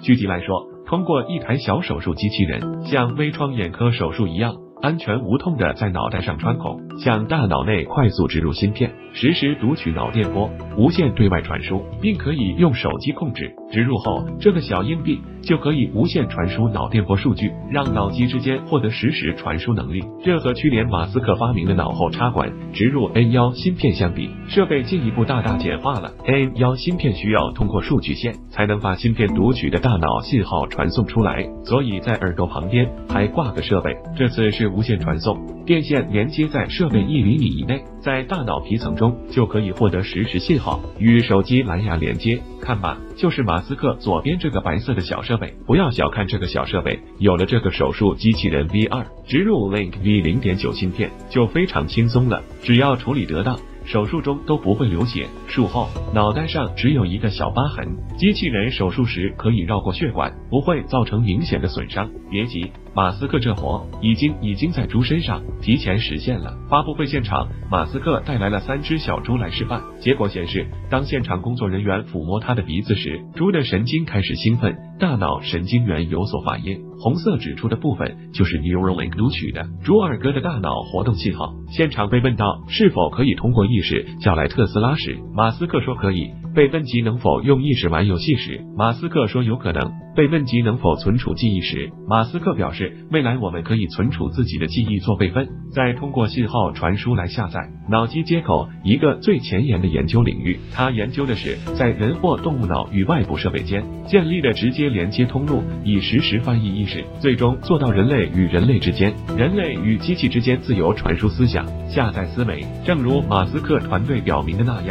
具体来说通过一台小手术机器人像微创眼科手术一样安全无痛的在脑袋上穿孔，向大脑内快速植入芯片，实时读取脑电波，无线对外传输，并可以用手机控制。植入后，这个小硬币就可以无线传输脑电波数据，让脑机之间获得实时传输能力。这和去年马斯克发明的脑后插管植入 N 幺芯片相比，设备进一步大大简化了。N 幺芯片需要通过数据线才能把芯片读取的大脑信号传送出来，所以在耳朵旁边还挂个设备。这次是。无线传送，电线连接在设备一厘米以内，在大脑皮层中就可以获得实时信号，与手机蓝牙连接。看吧，就是马斯克左边这个白色的小设备，不要小看这个小设备，有了这个手术机器人 V 二，植入 Link V 零点九芯片就非常轻松了，只要处理得当。手术中都不会流血，术后脑袋上只有一个小疤痕，机器人手术时可以绕过血管，不会造成明显的损伤。别急，马斯克这活已经已经在猪身上提前实现了。发布会现场，马斯克带来了三只小猪来示范，结果显示，当现场工作人员抚摸他的鼻子时，猪的神经开始兴奋，大脑神经元有所反应，红色指出的部分就是 Neuralink 读取的猪二哥的大脑活动信号。现场被问到是否可以通过。意识叫来特斯拉时，马斯克说可以。被问及能否用意识玩游戏时，马斯克说有可能。被问及能否存储记忆时，马斯克表示未来我们可以存储自己的记忆做备份，再通过信号传输来下载。脑机接口一个最前沿的研究领域，他研究的是在人或动物脑与外部设备间建立的直接连接通路，以实时翻译意识，最终做到人类与人类之间、人类与机器之间自由传输思想、下载思维。正如马斯克团队表明的那样。